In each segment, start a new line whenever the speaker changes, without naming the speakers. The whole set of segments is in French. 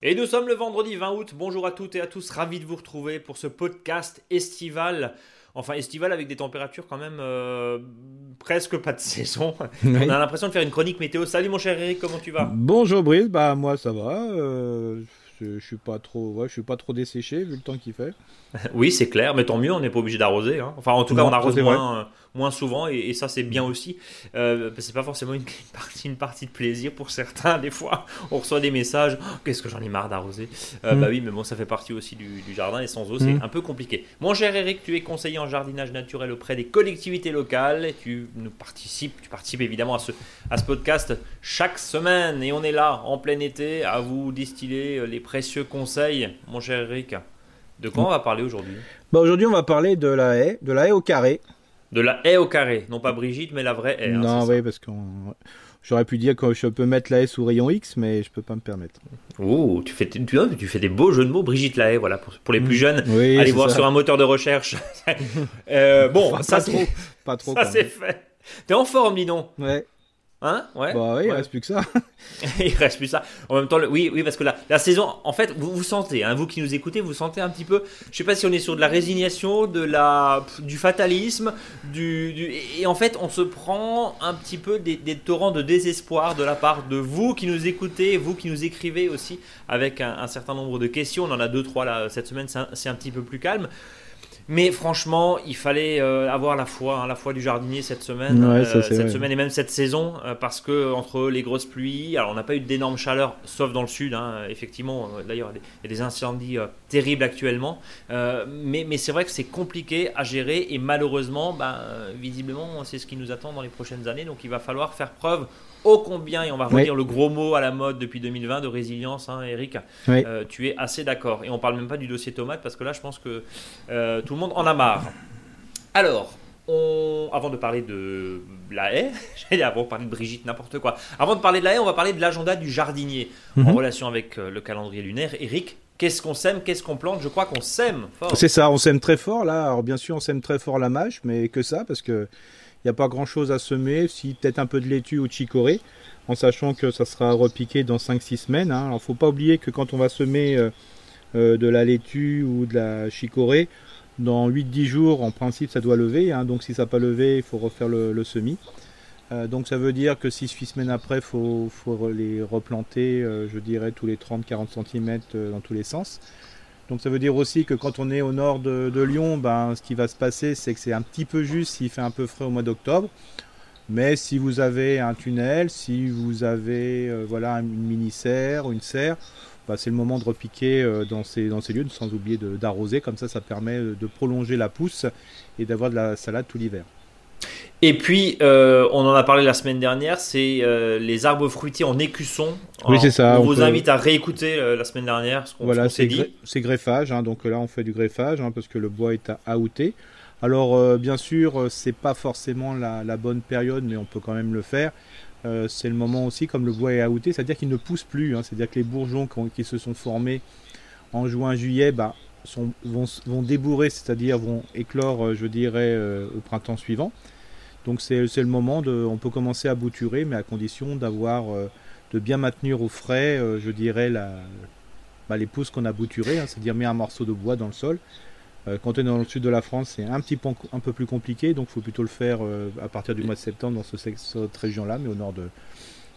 Et nous sommes le vendredi 20 août. Bonjour à toutes et à tous. Ravi de vous retrouver pour ce podcast estival. Enfin, estival avec des températures quand même euh, presque pas de saison. On a l'impression de faire une chronique météo. Salut mon cher Eric, comment tu vas?
Bonjour Brice, bah moi ça va. euh, je, je suis pas trop, ouais, je suis pas trop desséché vu le temps qu'il fait.
Oui, c'est clair, mais tant mieux, on n'est pas obligé d'arroser. hein. Enfin, en tout cas, on arrose moins, euh, moins souvent et, et ça, c'est bien aussi. Euh, c'est pas forcément une, une partie, une partie de plaisir pour certains. Des fois, on reçoit des messages Oh, Qu'est-ce que j'en ai marre d'arroser Euh,
Mm.
Bah oui, mais bon, ça fait partie aussi du, du jardin et sans eau, c'est
Mm.
un peu compliqué. Mon cher Eric, tu es conseiller en jardinage naturel auprès des collectivités locales et tu nous participes, tu participes évidemment à ce, à ce podcast chaque semaine et on est là en plein été à vous distiller euh, les précieux conseils. Mon cher Eric, de quoi on va parler aujourd'hui?
Bah aujourd'hui on va parler de la haie, de la haie au carré.
De la haie au carré, non pas Brigitte, mais la vraie haie. hein,
non, oui, parce que j'aurais pu dire que je peux mettre la haie sous rayon X, mais je peux pas me permettre.
Ouh, tu fais, tu, tu fais des beaux jeux de mots, Brigitte la haie, voilà, pour, pour les plus jeunes.
Oui,
Allez voir
ça.
sur un moteur de recherche. Euh, bon,
Enfin,
ça
pas
c'est
trop, pas trop.
ça c'est fait. T'es en forme, dis donc.
Ouais.
Hein? Ouais.
Bah oui, il
Ouais.
reste plus que ça.
Il reste plus ça. En même temps, le- oui, oui, parce que la, la saison, en fait, vous vous sentez, hein, vous qui nous écoutez, vous sentez un petit peu. Je sais pas si on est sur de la résignation, de la, du fatalisme, du, du- et en fait, on se prend un petit peu des, des torrents de désespoir de la part de vous qui nous écoutez, vous qui nous écrivez aussi avec un, un certain nombre de questions. On en a deux, trois là cette semaine. C'est un, c'est un petit peu plus calme. Mais franchement, il fallait euh, avoir la foi, hein, la foi du jardinier cette semaine,
Ouais,
euh,
ça,
cette
vrai.
semaine et même cette saison, euh, parce que entre les grosses pluies, alors on n'a pas eu d'énormes chaleurs, sauf dans le sud, hein, effectivement. D'ailleurs, il y a des- incendies terribles actuellement, mais, mais c'est vrai que c'est compliqué à gérer et malheureusement, ben, visiblement, c'est ce qui nous attend dans les prochaines années. Donc, il va falloir faire preuve ô combien, et on va
Oui.
redire le gros mot à la mode depuis 2020 de résilience, hein, Eric.
Oui.
Euh, tu es assez d'accord. Et on parle même pas du dossier tomate parce que là, je pense que euh, tout le monde en a marre. Alors, on... avant de parler de la haie, j'allais avant de parler de Brigitte, n'importe quoi. Avant de parler de la haie, on va parler de l'agenda du jardinier en
Mhm.
relation avec euh, le calendrier lunaire. Eric, qu'est-ce qu'on sème, qu'est-ce qu'on plante? Je crois qu'on sème fort.
C'est ça, on sème très fort là. Alors bien sûr, on sème très fort la mâche, mais que ça, parce que n'y a pas grand chose à semer, si peut-être un peu de laitue ou de chicorée, en sachant que ça sera repiqué dans 5-6 semaines. hein. Alors faut pas oublier que quand on va semer euh, euh, de la laitue ou de la chicorée, dans 8-10 jours, en principe, ça doit lever. hein. donc si ça n'a pas levé, il faut refaire le, semis. Euh, donc ça veut dire que 6-8 semaines après, il faut, faut les replanter, je dirais, tous les 30-40 cm dans tous les sens. Donc ça veut dire aussi que quand on est au nord de, Lyon, ben, ce qui va se passer, c'est que c'est un petit peu juste s'il fait un peu frais au mois d'octobre. Mais si vous avez un tunnel, si vous avez euh, voilà, une mini-serre une serre, bah, c'est le moment de repiquer euh, dans, ces, dans ces lieux, sans oublier d'arroser. Comme ça, ça permet de prolonger la pousse et d'avoir de la salade tout l'hiver.
Et puis, euh, on en a parlé la semaine dernière, c'est euh, les arbres fruitiers en écusson.
Oui, c'est ça,
On,
on
vous
peut-
invite à réécouter euh, la semaine dernière ce qu'on
Voilà,
s'est dit.
c'est greffage. hein, donc là, on fait du greffage hein, parce que le bois est à outer. Alors, bien sûr, c'est pas forcément la, la bonne période, mais on peut quand même le faire. C'est le moment aussi, comme le bois est outé, c'est-à-dire qu'il ne pousse plus. hein, c'est-à-dire que les bourgeons qui, ont- qui se sont formés en juin-juillet bah, sont- vont, débourrer, c'est-à-dire vont éclore, euh, je dirais, euh, au printemps suivant. Donc c'est le moment de, on peut commencer à bouturer, mais à condition d'avoir, euh, de bien maintenir au frais, je dirais, la, bah, les pousses qu'on a bouturées, hein, c'est-à-dire mettre un morceau de bois dans le sol. Euh, quand on est dans le sud de la France, c'est un petit peu un peu plus compliqué, donc il faut plutôt le faire euh, à partir du mois de septembre dans ce, cette région-là, mais au nord de,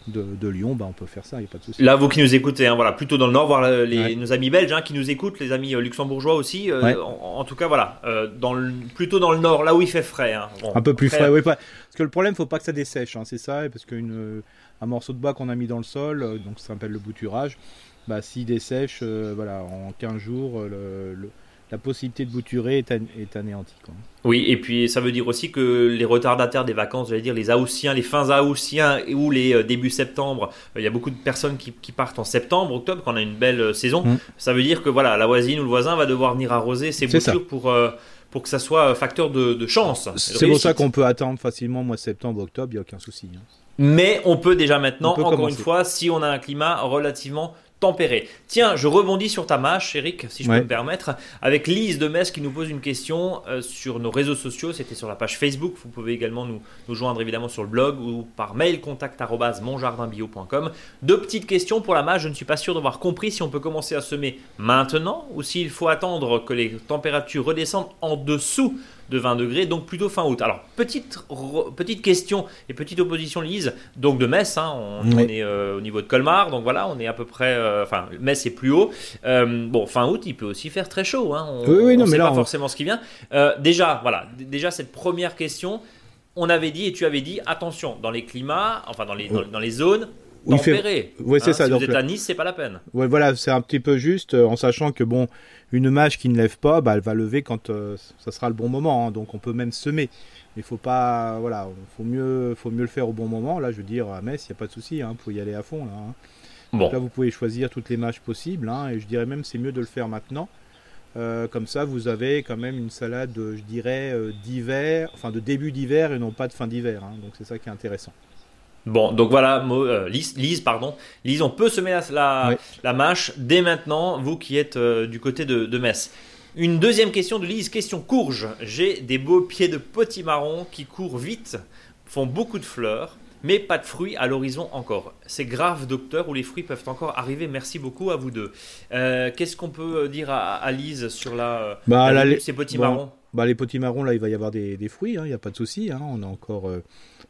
de, de Lyon, bah, on peut faire ça, il n'y a pas de souci.
Là, vous qui nous écoutez, hein, voilà, plutôt dans le nord, voir euh, les,
Ouais.
nos amis belges hein, qui nous écoutent, les amis euh, luxembourgeois aussi. euh,
Ouais.
en, en tout cas, voilà, euh, dans le- plutôt dans le nord, là où il fait frais. hein. Bon,
Un peu plus frais, oui. Parce que le problème, faut pas que ça dessèche, c'est ça, parce qu'un morceau de bois qu'on a mis dans le sol, donc ça s'appelle le bouturage, bah, s'il dessèche, euh, voilà, en 15 jours, le- le- la possibilité de bouturer est, an- est anéantie. quoi.
Oui, et puis ça veut dire aussi que les retardataires des vacances, j'allais dire les Haussiens, les fins Haussiens ou les euh, débuts septembre, euh, il y a beaucoup de personnes qui, qui partent en septembre, octobre, quand on a une belle euh, saison.
Mm.
Ça veut dire que voilà, la voisine ou le voisin va devoir venir arroser ses
ça.
boutures pour, euh, pour que ça soit facteur de, de chance.
C'est pour ça qu'on peut attendre facilement mois de septembre, octobre, il n'y a aucun souci. hein.
Mais on peut déjà maintenant,
peut
encore
commencer.
une fois, si on a un climat relativement tempéré. Tiens, je rebondis sur ta mâche, Eric, si je
Ouais.
peux me permettre, avec Lise de Metz qui nous pose une question euh, sur nos réseaux sociaux. C'était sur la page Facebook. Vous pouvez également nous, nous joindre évidemment sur le blog ou par mail contact@monjardinbio.com. Deux petites questions pour la mâche. Je ne suis pas sûr d'avoir compris si on peut commencer à semer maintenant ou s'il faut attendre que les températures redescendent en dessous de 20 degrés, donc plutôt fin août. Alors, petite, petite question et petite opposition, Lise, donc de Metz, hein, on,
Oui.
on est euh, au niveau de Colmar, donc voilà, on est à peu près, euh, enfin, Metz est plus haut. Euh, bon, fin août, il peut aussi faire très chaud, hein, on,
Oui, oui, non,
on sait
mais là,
pas forcément ce qui vient. Euh, déjà, voilà, déjà cette première question, on avait dit et tu avais dit, attention, dans les climats, enfin dans les, dans, dans les zones
Il fait-
tempérées.
Ouais, c'est
hein,
ça,
Si
donc
vous êtes
le-
à Nice, c'est pas la peine.
Ouais, voilà, c'est un petit peu juste, euh, en sachant que bon, une mâche qui ne lève pas, bah, elle va lever quand euh, ça sera le bon moment. hein, donc on peut même semer. Mais faut pas, voilà, faut mieux, faut mieux le faire au bon moment. Là, je veux dire, à Metz, il n'y a pas de souci, hein, faut y aller à fond. Là, hein.
Bon,
Là, vous pouvez choisir toutes les mâches possibles, hein, et je dirais même c'est mieux de le faire maintenant. Euh, comme ça, vous avez quand même une salade, euh, je dirais, euh, d'hiver, enfin de début d'hiver et non pas de fin d'hiver. hein. donc c'est ça qui est intéressant.
Bon, donc voilà, Mo- euh, Lise, Lise, pardon. Lise, on peut semer la, la, la mâche dès maintenant, vous qui êtes euh, du côté de, de Metz. Une deuxième question de Lise, question courge. J'ai des beaux pieds de potimarron qui courent vite, font beaucoup de fleurs, mais pas de fruits à l'horizon encore. C'est grave, docteur, ou les fruits peuvent encore arriver. Merci beaucoup à vous deux. Euh, Qu'est-ce qu'on peut dire à, à Lise sur la,
Bah,
la
là,
venue
les-
de ces potimarrons
Bah, les potimarrons, là, il va y avoir des, des fruits, il n'y a pas de souci. hein. On a encore euh,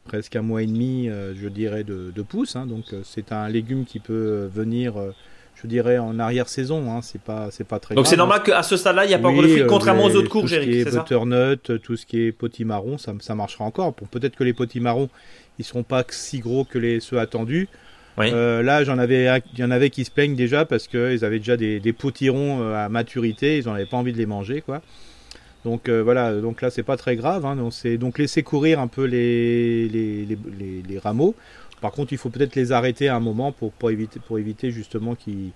presque un mois et demi, euh, je dirais, de, de pousses. hein. donc, euh, c'est un légume qui peut venir, euh, je dirais, en arrière-saison. Hein. C'est pas, c'est pas très
Donc c'est normal qu'à ce stade-là, il n'y a pas
Oui,
encore de fruits, contrairement aux autres courges,
Tout ce qui est butternut, tout ce qui est potimarron, ça, ça marchera encore. Bon, Peut-être que les potimarrons, ils seront pas si gros que les ceux attendus.
Oui.
Euh, là, j'en avais, il y en avait qui se plaignent déjà parce qu'ils avaient déjà des, des potirons à maturité, ils n'en avaient pas envie de les manger, quoi. Donc euh, voilà, donc là c'est pas très grave. Hein, donc c'est donc laisser courir un peu les rameaux. Par contre, il faut peut-être les arrêter à un moment pour, éviter justement qu'ils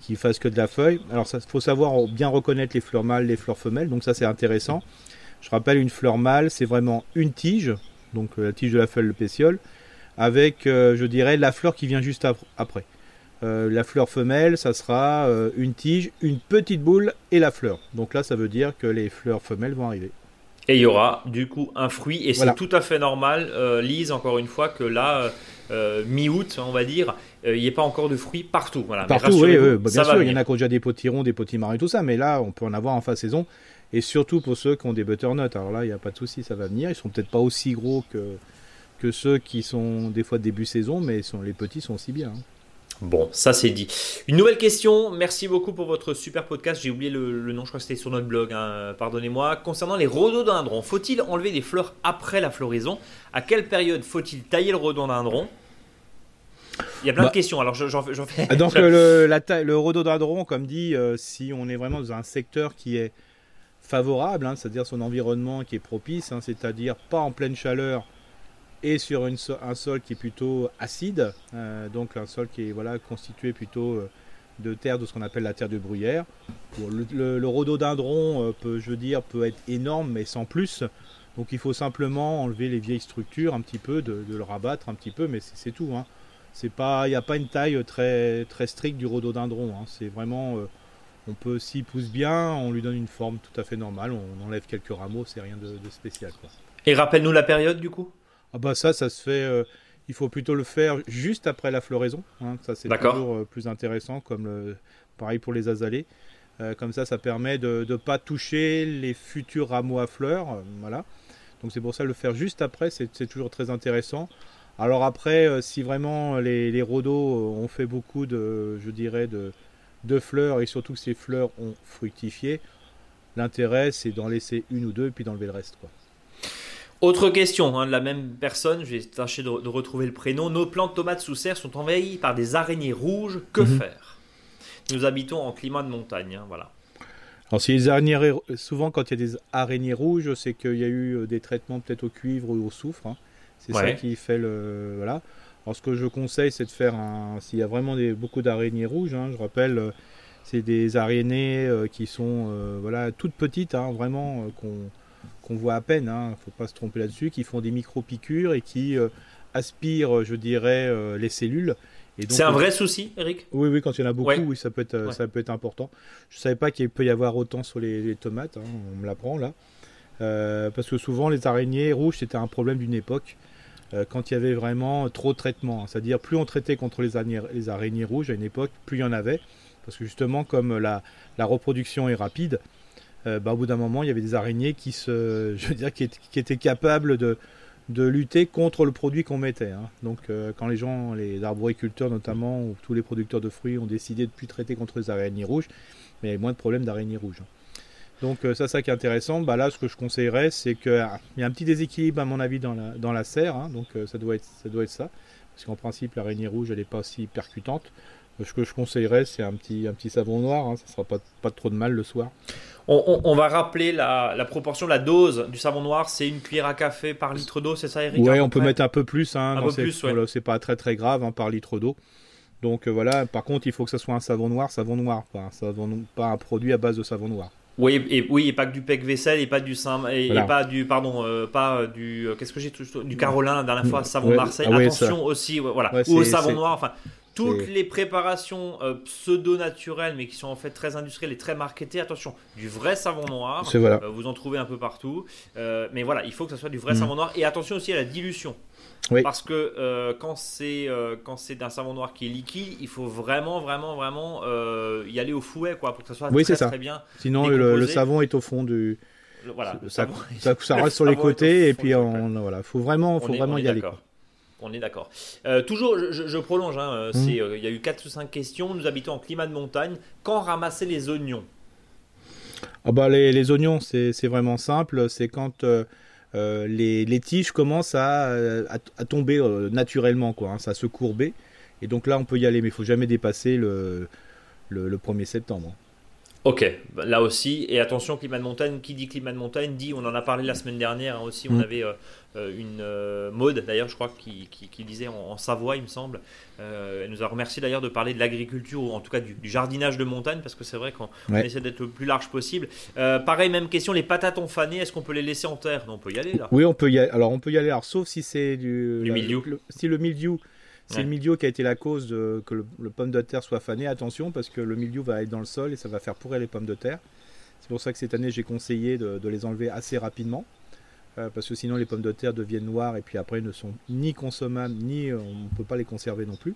qu'ils fassent que de la feuille. Alors ça faut savoir bien reconnaître les fleurs mâles, les fleurs femelles. Donc ça c'est intéressant. Je rappelle une fleur mâle, c'est vraiment une tige, donc euh, la tige de la feuille, le pétiole, avec euh, je dirais la fleur qui vient juste ap- après. Euh, la fleur femelle, ça sera euh, une tige, une petite boule et la fleur. Donc là, ça veut dire que les fleurs femelles vont arriver.
Et il y aura du coup un fruit, et
Voilà.
c'est tout à fait normal, euh, Lise, encore une fois, que là, mi-août, on va dire, il n'y ait pas encore de fruits partout. Voilà.
Partout, oui, bah, bien sûr, il y en a qui ont déjà des potirons, des potimarrons et tout ça, mais là, on peut en avoir en fin de saison. Et surtout pour ceux qui ont des butternuts. Alors là, il n'y a pas de souci, ça va venir. Ils sont peut-être pas aussi gros que, que ceux qui sont des fois début saison, mais sont, les petits sont aussi bien. hein.
Bon, ça c'est dit. Une nouvelle question, merci beaucoup pour votre super podcast. J'ai oublié le, le nom, je crois que c'était sur notre blog, hein, pardonnez-moi. Concernant les rhododendrons, faut-il enlever des fleurs après la floraison? À quelle période faut-il tailler le rhododendron? Il y a plein
Bah.
de questions, alors je- j'en fais.
Ah, Donc le, la taille- le rhododendron, comme dit, euh, si on est vraiment dans un secteur qui est favorable, hein, c'est-à-dire son environnement qui est propice, hein, c'est-à-dire pas en pleine chaleur et sur un sol qui est plutôt acide, euh, donc un sol qui est voilà constitué plutôt euh, de terre, de ce qu'on appelle la terre de bruyère. Le, le- le rhododendron euh, peut, je veux dire, peut être énorme, mais sans plus. Donc il faut simplement enlever les vieilles structures un petit peu, de, le rabattre un petit peu, mais c'est tout. Hein. Il n'y a pas une taille très très stricte du rhododendron. hein. C'est vraiment, on peut s'il pousse bien, on lui donne une forme tout à fait normale. On enlève quelques rameaux, c'est rien de, spécial.
Et rappelle-nous la période du coup?
Ah bah ça, ça se fait. euh, il faut plutôt le faire juste après la floraison. hein. Ça c'est toujours euh, plus intéressant, comme le, pareil pour les azalées. Euh, comme ça, ça permet de ne pas toucher les futurs rameaux à fleurs. voilà. Donc c'est pour ça le faire juste après, c'est toujours très intéressant. Alors après, si vraiment les, les rhodos ont fait beaucoup de, je dirais, de, de fleurs et surtout que ces fleurs ont fructifié, l'intérêt c'est d'en laisser une ou deux et puis d'enlever le reste. Quoi.
Autre question hein, de la même personne, je vais tâcher de, de retrouver le prénom. Nos plantes tomates sous serre sont envahies par des araignées rouges. Que
Mhm.
faire? Nous habitons en climat de montagne. hein, voilà.
Alors si les araignées, souvent quand il y a des araignées rouges, c'est qu'il y a eu euh, des traitements peut-être au cuivre ou au soufre. hein. C'est ça qui fait le voilà. Alors ce que je conseille, c'est de faire un. S'il y a vraiment des, beaucoup d'araignées rouges, hein, je rappelle, euh, c'est des araignées euh, qui sont euh, voilà toutes petites, hein, vraiment qu'on qu'on voit à peine. Hein, faut pas se tromper là-dessus, qui font des micro piqûres et qui euh, aspirent, je dirais, euh, les cellules
C'est un vrai souci, Eric?
Oui, oui, quand il y en a beaucoup,
Ouais.
oui, ça peut être, euh,
Ouais.
ça peut être important. Je savais pas qu'il peut y avoir autant sur les, les tomates. hein, on me l'apprend là, Euh, parce que souvent les araignées rouges c'était un problème d'une époque. euh, quand il y avait vraiment trop de traitements, c'est-à-dire plus on traitait contre les araignées, les araignées rouges à une époque, plus il y en avait, parce que justement comme la, la reproduction est rapide, euh, bah, au bout d'un moment il y avait des araignées qui étaient- capables de, lutter contre le produit qu'on mettait. hein. Donc euh, quand les gens, les arboriculteurs notamment, ou tous les producteurs de fruits ont décidé de plus traiter contre les araignées rouges, mais il y a moins de problèmes d'araignées rouges. hein. Donc euh, ça, ça qui est intéressant, bah là ce que je conseillerais, c'est qu'il y a un petit déséquilibre à mon avis dans la, serre, hein. donc euh, ça, doit être, ça doit être ça, parce qu'en principe l'araignée rouge elle n'est pas aussi percutante. Ce que je conseillerais, c'est un petit, un petit savon noir, hein. ça sera pas, pas trop de mal le soir.
on, on- on va rappeler la, la proportion, la dose du savon noir. C'est une cuillère à café par litre d'eau, c'est ça, Eric
Ouais,
peu
on peut mettre un peu plus. Hein,
Un
dans
peu
ces-
plus, ouais.
c'est pas très très grave hein, par litre d'eau. Donc euh, voilà. Par contre, il faut que ce soit un savon noir, savon noir, pas un savon, pas un produit à base de savon noir.
Oui, et, oui, et pas que du pec vaisselle, et pas du Saint, et, pas du, pardon, euh, pas euh, du, euh, qu'est-ce que j'ai du Carolin la dernière fois, savon
Ouais,
Marseille.
ah ouais,
Attention aussi, voilà,
Ouais,
ou au
c'est-
savon
c'est-
noir. Enfin, toutes les préparations euh, pseudo-naturelles, mais qui sont en fait très industrielles et très marketées. Attention, du vrai savon noir.
Voilà.
Euh, vous en trouvez un peu partout. Euh, mais voilà, il faut que ce soit du vrai
Mm.
savon noir. Et attention aussi à la dilution.
Oui.
Parce que euh, quand c'est euh, quand c'est d'un savon noir qui est liquide, il faut vraiment, vraiment, vraiment euh, y aller au fouet, quoi, pour que ça soit
Oui,
très,
ça.
très bien.
Sinon, le, savon est au fond du.
Le- Voilà, le
ça,
savon-
ça, ça reste sur les côtés et puis on, voilà, faut vraiment, faut
on
vraiment
est
y aller. quoi.
On est d'accord. Euh, toujours, je, prolonge. hein, euh,
Mm.
c'est, euh, Il y a eu 4 ou 5 questions. Nous habitons en climat de montagne. Quand ramasser les oignons?
Ah bah les, les oignons, c'est vraiment simple. C'est quand euh, les, les tiges commencent à, à, à tomber naturellement, quoi. hein, ça se courber. Et donc là, on peut y aller, mais il faut jamais dépasser le, le, le 1er septembre.
Ok, bah, là aussi. Et attention, climat de montagne. Qui dit climat de montagne dit, on en a parlé la semaine dernière hein, aussi. On
Mm.
avait euh, une euh, mode, d'ailleurs, je crois, qui, qui, qui disait en, en Savoie, il me semble. Euh, elle nous a remercié d'ailleurs de parler de l'agriculture, ou en tout cas du, du jardinage de montagne, parce que c'est vrai qu'on
Ouais.
essaie d'être le plus large possible. Euh, pareil, même question les patates ont fané, est-ce qu'on peut les laisser en terre? Non, on peut y aller là.
Oui, on peut y aller. Alors, on peut y aller, alors, sauf si c'est du,
Du
la- le- si le mildiou, c'est
Ouais.
le mildiou qui a été la cause de, que le, le pomme de terre soit fané. Attention, parce que le mildiou va être dans le sol et ça va faire pourrir les pommes de terre. C'est pour ça que cette année, j'ai conseillé de, de les enlever assez rapidement. Euh, parce que sinon, les pommes de terre deviennent noires et puis après ne sont ni consommables, ni euh, on ne peut pas les conserver non plus.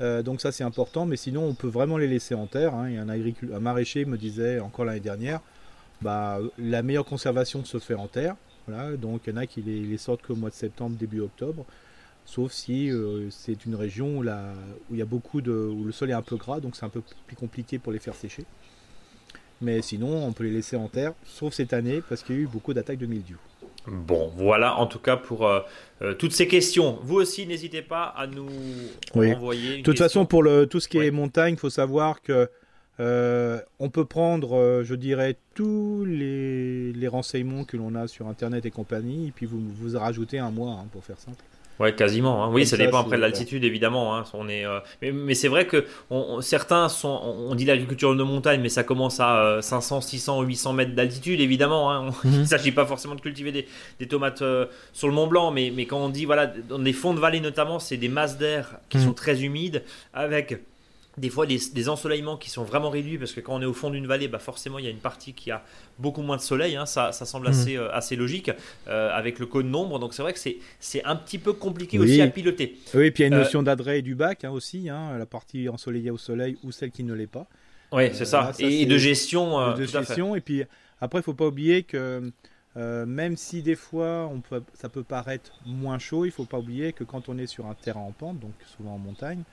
Euh, donc ça c'est important, mais sinon on peut vraiment les laisser en terre. hein. Et un, un maraîcher me disait encore l'année dernière, bah, la meilleure conservation se fait en terre. Voilà, donc il y en a qui les, les sortent qu'au mois de septembre, début octobre. Sauf si c'est une région où, la- où y a beaucoup de, où le sol est un peu gras, donc c'est un peu plus compliqué pour les faire sécher. Mais sinon, on peut les laisser en terre, sauf cette année parce qu'il y a eu beaucoup d'attaques de mildiou.
Bon, voilà en tout cas pour euh, euh, toutes ces questions. Vous aussi, n'hésitez pas à nous
Oui.
envoyer. Une
De toute
question.
façon, pour le, tout ce qui
Ouais.
est montagne, il faut savoir que euh, on peut prendre, je dirais, tous les, les renseignements que l'on a sur Internet et compagnie, et puis vous vous rajoutez un mois hein, pour faire simple.
Ouais, quasiment. hein. Oui, ça
ça,
dépend après de l'altitude, évidemment. hein. On est, euh, Mais, mais c'est vrai que on- on- certains sont. On on dit l'agriculture de montagne, mais ça commence à euh, 500, 600, 800 mètres d'altitude, évidemment. hein. On- Il ne s'agit pas forcément de cultiver des, des tomates euh, sur le Mont Blanc, mais, mais quand on dit, voilà, dans des fonds de vallée notamment, c'est des masses d'air qui
Mhm.
sont très humides, avec des fois des, des ensoleillements qui sont vraiment réduits, parce que quand on est au fond d'une vallée, bah forcément il y a une partie qui a beaucoup moins de soleil, hein. ça, ça semble
Mhm.
assez, euh, assez logique, euh, avec le cône nombre, donc c'est vrai que c'est un petit peu compliqué
Oui.
aussi à piloter.
Oui, et puis il y a une
Euh,
notion d'adret et du bac hein, aussi, hein, la partie ensoleillée au soleil ou celle qui ne l'est pas.
Oui, c'est ça. et, de gestion. euh,
de gestion. Et puis après, il faut pas oublier que euh, même si des fois on peut, ça peut paraître moins chaud, il faut pas oublier que quand on est sur un terrain en pente, donc souvent en montagne,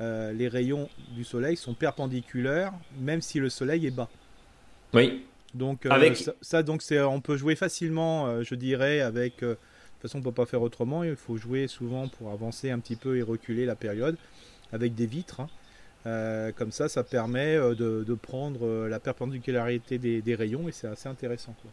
euh, les rayons du soleil sont perpendiculaires, même si le soleil est bas.
Oui,
Donc euh,
Avec-
ça, ça, donc c'est on peut jouer facilement, euh, je dirais, avec. de toute façon, on peut pas faire autrement. Il faut jouer souvent pour avancer un petit peu et reculer la période avec des vitres. hein. Euh, comme ça, ça permet euh, de, de prendre euh, la perpendicularité des, des rayons et c'est assez intéressant. quoi.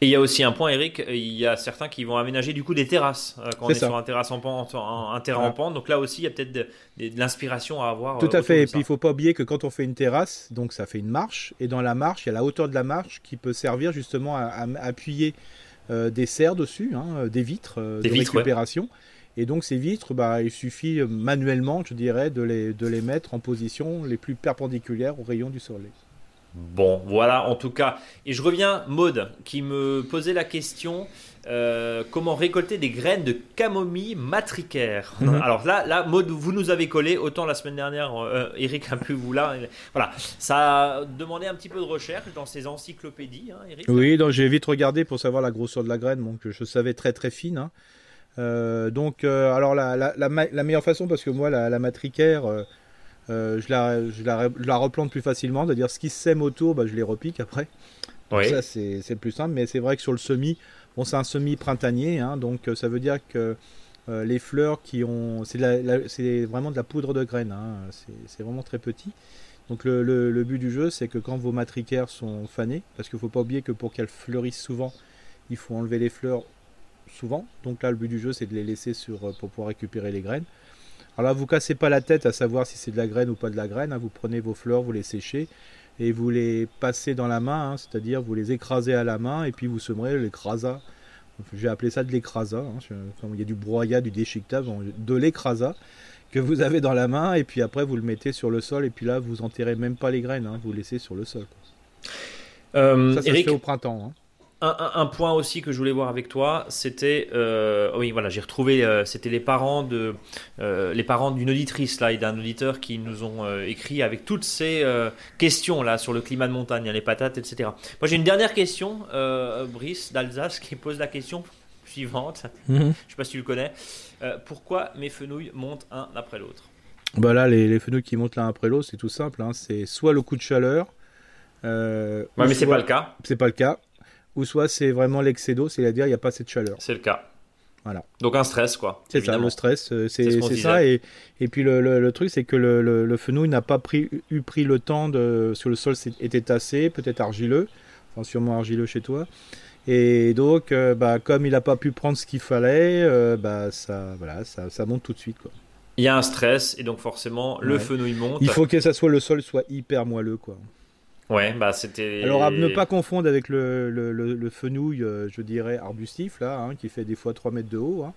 Et il y a aussi un point, Eric, il y a certains qui vont aménager du coup des terrasses euh, quand on est
ça.
sur un, terrasse en pente, un, un terrain
Voilà.
en pente. Donc là aussi, il y a peut-être de, de- de l'inspiration à avoir.
Tout à fait. Et puis il faut pas oublier que quand on fait une terrasse, donc ça fait une marche, et dans la marche, il y a la hauteur de la marche qui peut servir justement à, à- à appuyer euh, des serres dessus, hein, des vitres
Des
de
vitres, ouais.
Et donc ces vitres, bah, il suffit manuellement, je dirais, de les, de les mettre en position les plus perpendiculaires aux rayons du soleil.
Bon, voilà, en tout cas. Et je reviens, Maude, qui me posait la question euh, comment récolter des graines de camomille matricaire.
Mhm.
Alors là, là, Maud, vous nous avez collé. Autant la semaine dernière, euh, Eric a pu vous là. Voilà, ça a demandé un petit peu de recherche dans ces encyclopédies, hein, Eric.
Oui, donc j'ai vite regardé pour savoir la grosseur de la graine, donc je savais très très fine. hein. Euh, donc, euh, alors la, la, la, ma- la meilleure façon, parce que moi, la, la matricaire, euh, je, la, je, la, je la replante plus facilement, c'est-à-dire ce qui sème autour, bah, je les repique après.
Oui.
Ça, c'est plus simple, mais c'est vrai que sur le semis, bon, c'est un semis printanier, hein, donc ça veut dire que euh, les fleurs qui ont. C'est vraiment de la poudre de graines, hein, c'est c'est vraiment très petit. Donc le, le- le but du jeu, c'est que quand vos matricaires sont fanées, parce qu'il ne faut pas oublier que pour qu'elles fleurissent souvent, il faut enlever les fleurs souvent. Donc là, le but du jeu, c'est de les laisser sur, euh, pour pouvoir récupérer les graines. Alors là, vous cassez pas la tête à savoir si c'est de la graine ou pas de la graine. hein. Vous prenez vos fleurs, vous les séchez et vous les passez dans la main, hein, c'est-à-dire vous les écrasez à la main et puis vous semerez l'écrasa. J'ai appelé ça de l'écrasa. hein. Il y a du broyat, du déchiquetage, de l'écrasa que vous avez dans la main et puis après vous le mettez sur le sol et puis là vous enterrez même pas les graines, vous laissez sur le sol. quoi.
Euh,
Ça, ça
Eric,
se fait au printemps.
Un, un- un point aussi que je voulais voir avec toi, c'était euh, oui voilà j'ai retrouvé euh, c'était les parents de euh, les parents d'une auditrice là et d'un auditeur qui nous ont écrit avec toutes ces questions là sur le climat de montagne, hein, les patates etc. Moi j'ai une dernière question, Brice d'Alsace qui pose la question suivante. Je sais pas si tu le connais. Pourquoi mes fenouilles montent un après l'autre?
Bah là, les, les fenouils qui montent l'un après l'autre, c'est tout simple. hein. C'est soit le coup de chaleur. euh,
Ouais, mais c'est
soit-
pas le cas.
C'est pas le cas. Ou soit c'est vraiment l'excès d'eau, c'est-à-dire il n'y a pas de chaleur.
C'est le cas.
Voilà.
Donc un stress quoi.
C'est ça, le stress, euh,
C'est ce
ça. Et, et puis le, le- le truc, c'est que le, fenouil n'a pas pris, eu pris le temps de. Sur le sol c'est- était tassé, peut-être argileux, enfin sûrement argileux chez toi. Et donc, euh, bah, comme il n'a pas pu prendre ce qu'il fallait, euh, bah, ça, voilà, ça, ça monte tout de suite. Quoi.
Il y a un stress et donc forcément le fenouil monte.
Il faut que ça soit le sol soit hyper moelleux. Quoi.
Ouais, bah c'était.
Alors à ne pas confondre avec le, le, fenouil, euh, je dirais arbustif, là, hein, qui fait des fois 3 mètres de haut. hein.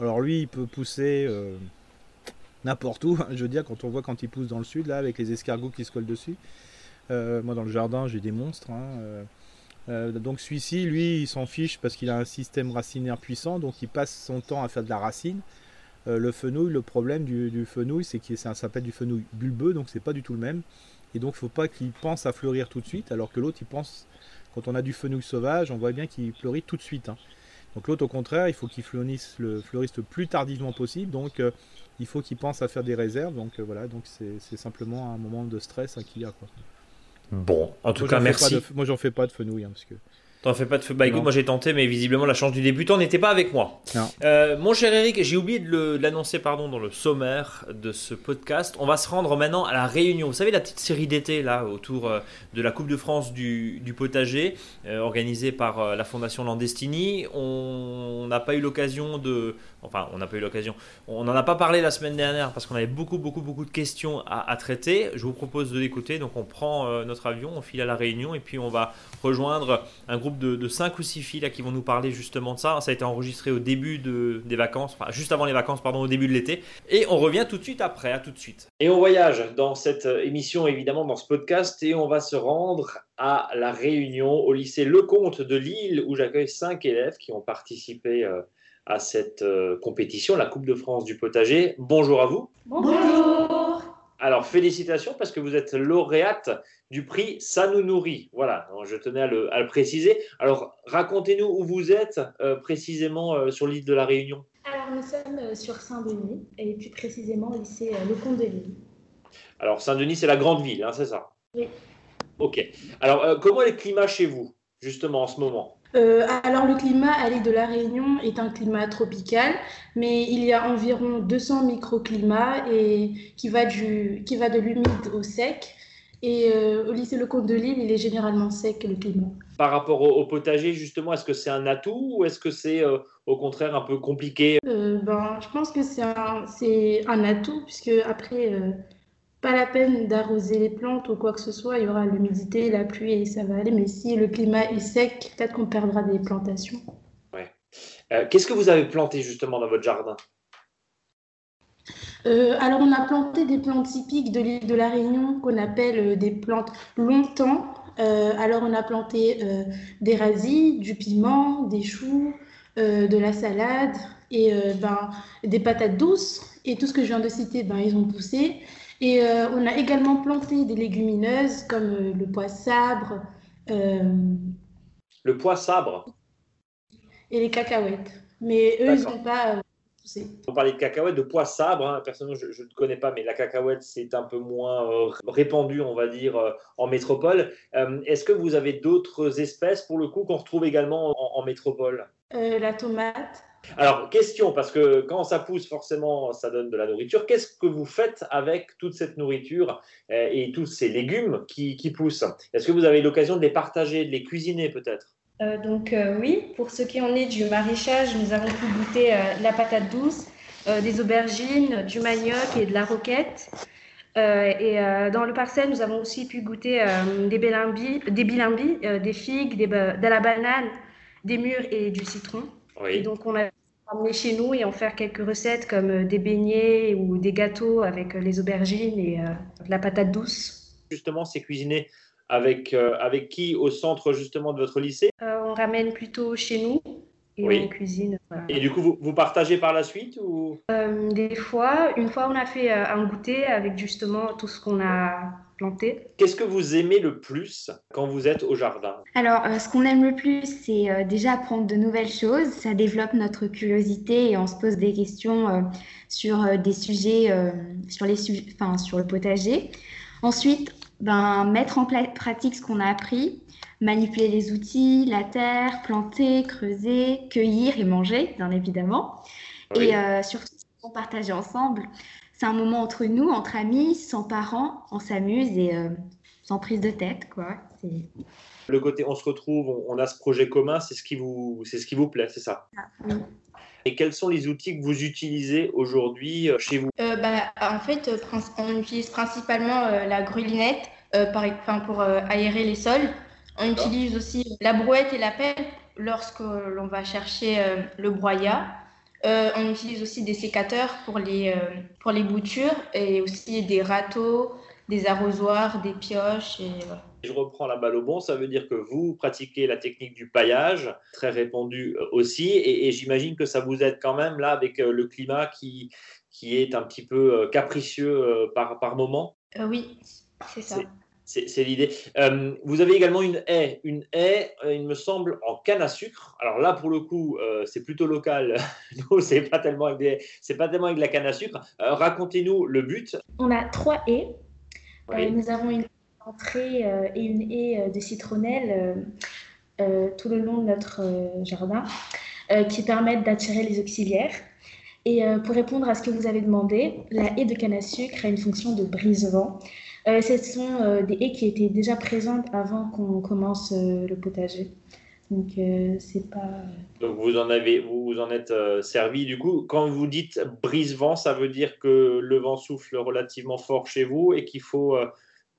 Alors lui, il peut pousser euh, n'importe où. hein, je veux dire, quand on voit quand il pousse dans le sud, là, avec les escargots qui se collent dessus. Euh, moi, dans le jardin, j'ai des monstres. donc celui-ci, lui, il s'en fiche parce qu'il a un système racinaire puissant, donc il passe son temps à faire de la racine. Euh, le fenouil, le problème du, du fenouil, c'est que ça s'appelle du fenouil bulbeux, donc c'est pas du tout le même. Et donc, faut pas qu'il pense à fleurir tout de suite, alors que l'autre, il pense, quand on a du fenouil sauvage, on voit bien qu'il fleurit tout de suite. hein. Donc l'autre, au contraire, il faut qu'il fleurisse le, fleurisse le plus tardivement possible. Donc, euh, il faut qu'il pense à faire des réserves. Donc euh, voilà, donc c'est simplement un moment de stress hein, qu'il y a. Quoi.
Bon, en tout
Moi,
cas, merci.
de- moi, j'en fais pas de fenouil, hein, parce que
T'en fais pas de feu. Bah écoute,
Non.
moi j'ai tenté, mais visiblement la chance du débutant n'était pas avec moi.
Non.
Euh, mon cher Eric, j'ai oublié de l'annoncer pardon dans le sommaire de ce podcast. On va se rendre maintenant à la Réunion. Vous savez la petite série d'été là autour euh, de la Coupe de France du, du potager, euh, organisée par euh, la Fondation Landestini. On n'a pas eu l'occasion de, enfin on n'a pas eu l'occasion. On n'en a pas parlé la semaine dernière parce qu'on avait beaucoup beaucoup beaucoup de questions à, à traiter. Je vous propose de l'écouter. Donc on prend notre avion, on file à la Réunion et puis on va rejoindre un groupe de, de 5 ou 6 filles là, qui vont nous parler justement de ça. Ça a été enregistré au début de, des vacances, enfin, juste avant les vacances, pardon, au début de l'été. Et on revient tout de suite après, à tout de suite. Et on voyage dans cette émission, évidemment, dans ce podcast, et on va se rendre à La Réunion, au lycée Lecomte de Lille, où j'accueille 5 élèves qui ont participé euh, à cette euh, compétition, la Coupe de France du potager. Bonjour à vous.
Bonjour.
Alors, félicitations parce que vous êtes lauréate du prix Ça nous nourrit. Voilà, donc je tenais à le, à le préciser. Alors, racontez-nous où vous êtes euh, précisément euh, sur l'île de la Réunion.
Alors, nous sommes euh, sur Saint-Denis, et plus précisément au lycée euh, Lecomte de Lille.
Alors, Saint-Denis, c'est la grande ville, hein, c'est ça?
Oui.
Ok. Alors, euh, comment est le climat chez vous, justement, en ce moment?
Euh, alors, le climat à l'île de la Réunion est un climat tropical, mais il y a environ 200 microclimats et qui va, du, qui va de l'humide au sec. Et euh, au lycée Lecomte de Lille, il est généralement sec le climat.
Par rapport au, au potager, justement, est-ce que c'est un atout ou est-ce que c'est euh, au contraire un peu compliqué?
Euh, ben, je pense que c'est un, un atout, puisque après, pas la peine d'arroser les plantes ou quoi que ce soit, il y aura l'humidité, la pluie et ça va aller. Mais si le climat est sec, peut-être qu'on perdra des plantations.
Euh, Qu'est-ce que vous avez planté justement dans votre jardin?
Euh, alors, on a planté des plantes typiques de l'île de la Réunion qu'on appelle euh, des plantes longtemps. Euh, alors, on a planté euh, des radis, du piment, des choux, de la salade et ben, des patates douces. Et tout ce que je viens de citer, ben, ils ont poussé. Et euh, on a également planté des légumineuses comme euh, le pois sabre euh,
Le pois sabre.
et les cacahuètes. Mais eux, ils n'ont pas poussé.
On parlait de cacahuètes, de pois sabre. Hein. Personnellement, je ne connais pas, mais la cacahuète, c'est un peu moins répandu, on va dire, en métropole. Est-ce que vous avez d'autres espèces, pour le coup, qu'on retrouve également en, en métropole?
Euh, la tomate.
Alors, question, parce que quand ça pousse, forcément, ça donne de la nourriture. Qu'est-ce que vous faites avec toute cette nourriture euh, et tous ces légumes qui, qui poussent? Est-ce que vous avez l'occasion de les partager, de les cuisiner peut-être?
Euh, donc euh, oui, pour ce qui en est du maraîchage, nous avons pu goûter euh, la patate douce, des aubergines, du manioc et de la roquette. Et dans le parcelle, nous avons aussi pu goûter des bilimbis, des, des figues, de la banane, des mûres et du citron. Et donc on a ramené chez nous et en faire quelques recettes comme euh, des beignets ou des gâteaux avec euh, les aubergines et euh, de la patate douce.
Justement, c'est cuisiné avec, euh, avec qui au centre justement de votre lycée?
Euh, on ramène plutôt chez nous et
Oui.
on cuisine. voilà.
Et du coup, vous, vous partagez par la suite ou?
Des fois, une fois, on a fait un goûter avec justement tout ce qu'on a
Qu'est-ce que vous aimez le plus quand vous êtes au jardin?
Alors, euh, ce qu'on aime le plus, c'est euh, déjà apprendre de nouvelles choses. Ça développe notre curiosité et on se pose des questions euh, sur des sujets, sur les enfin, sur le potager. Ensuite, ben, mettre en pratique ce qu'on a appris, manipuler les outils, la terre, planter, creuser, cueillir et manger, bien évidemment.
Oui.
Et euh, surtout, on partage ensemble. C'est un moment entre nous, entre amis, sans parents, on s'amuse et euh, sans prise de tête, quoi.
Le côté on se retrouve, on, a ce projet commun, c'est ce qui vous, c'est ce qui vous plaît, c'est ça?
Oui.
Et quels sont les outils que vous utilisez aujourd'hui euh, chez vous?
Euh, bah, en fait, on utilise principalement euh, la grulinette euh, par, enfin, pour euh, aérer les sols. On utilise aussi la brouette et la pelle lorsque l'on va chercher euh, le broyat. Euh, on utilise aussi des sécateurs pour les, euh, pour les boutures et aussi des râteaux, des arrosoirs, des pioches. Et, voilà.
Je reprends la balle au bon, ça veut dire que vous pratiquez la technique du paillage, très répandue euh, aussi, et, et j'imagine que ça vous aide quand même là avec le climat qui, qui est un petit peu capricieux par, par moment.
Euh, oui, c'est ça.
C'est- l'idée. Euh, vous avez également une haie, une haie, euh, il me semble, en canne à sucre. Alors là, pour le coup, euh, c'est plutôt local. Nous, c'est pas tellement avec des- c'est pas tellement avec de la canne à sucre. Racontez-nous le but.
On a trois haies.
Oui.
Nous avons une entrée et une haie de citronnelle tout le long de notre jardin qui permettent d'attirer les auxiliaires. Et pour répondre à ce que vous avez demandé, la haie de canne à sucre a une fonction de brise-vent. Euh, ce sont euh, des haies qui étaient déjà présentes avant qu'on commence euh, le potager. Donc, euh, c'est pas.
Donc vous en avez, vous vous en êtes euh, servi. Du coup, quand vous dites brise-vent, ça veut dire que le vent souffle relativement fort chez vous et qu'il faut, euh,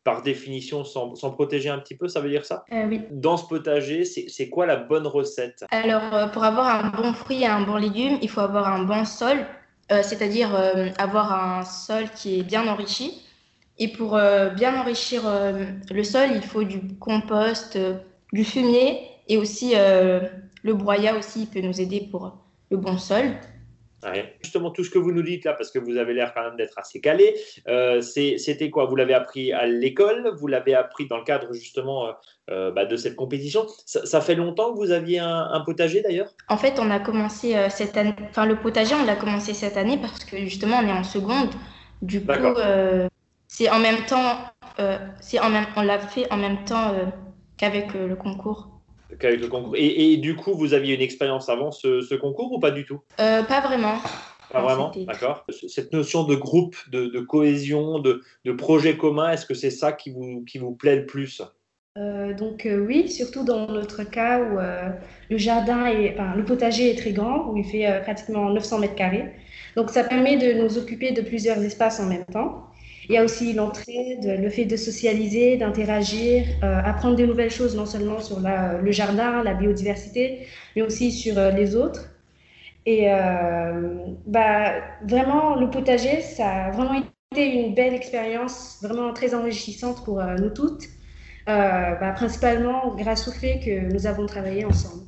par définition, s'en protéger un petit peu. Ça veut dire ça?
Euh, oui.
Dans ce potager, c'est quoi la bonne recette?
Alors, euh, pour avoir un bon fruit et un bon légume, il faut avoir un bon sol, euh, c'est-à-dire euh, avoir un sol qui est bien enrichi. Et pour euh, bien enrichir euh, le sol, il faut du compost, euh, du fumier et aussi le broyat aussi il peut nous aider pour le bon sol.
Ouais. Justement, tout ce que vous nous dites là, parce que vous avez l'air quand même d'être assez calé, c'était quoi? Vous l'avez appris à l'école? Vous l'avez appris dans le cadre justement bah, de cette compétition? Ça, ça fait longtemps que vous aviez un, un potager d'ailleurs?
En fait, on a commencé cette année, enfin le potager, on l'a commencé cette année parce que justement on est en seconde. Du coup, c'est en même temps, euh, c'est en même, on l'a fait en même temps euh, qu'avec euh, le concours.
qu'avec le concours. Et, et du coup, vous aviez une expérience avant ce, ce concours ou pas du tout?
Euh, pas vraiment.
Pas
Non,
vraiment, d'accord. Cette notion de groupe, de, de cohésion, de, de projet commun, est-ce que c'est ça qui vous, qui vous plaît le plus?
Euh, donc euh, oui, surtout dans notre cas où euh, le jardin est, enfin, le potager est très grand, où il fait euh, pratiquement 900 mètres carrés. Donc ça permet de nous occuper de plusieurs espaces en même temps. Il y a aussi l'entraide, le fait de socialiser, d'interagir, euh, apprendre de nouvelles choses non seulement sur le jardin, la biodiversité, mais aussi sur euh, les autres. Et bah, vraiment, le potager, ça a vraiment été une belle expérience, vraiment très enrichissante pour nous toutes, bah, principalement grâce au fait que nous avons travaillé ensemble.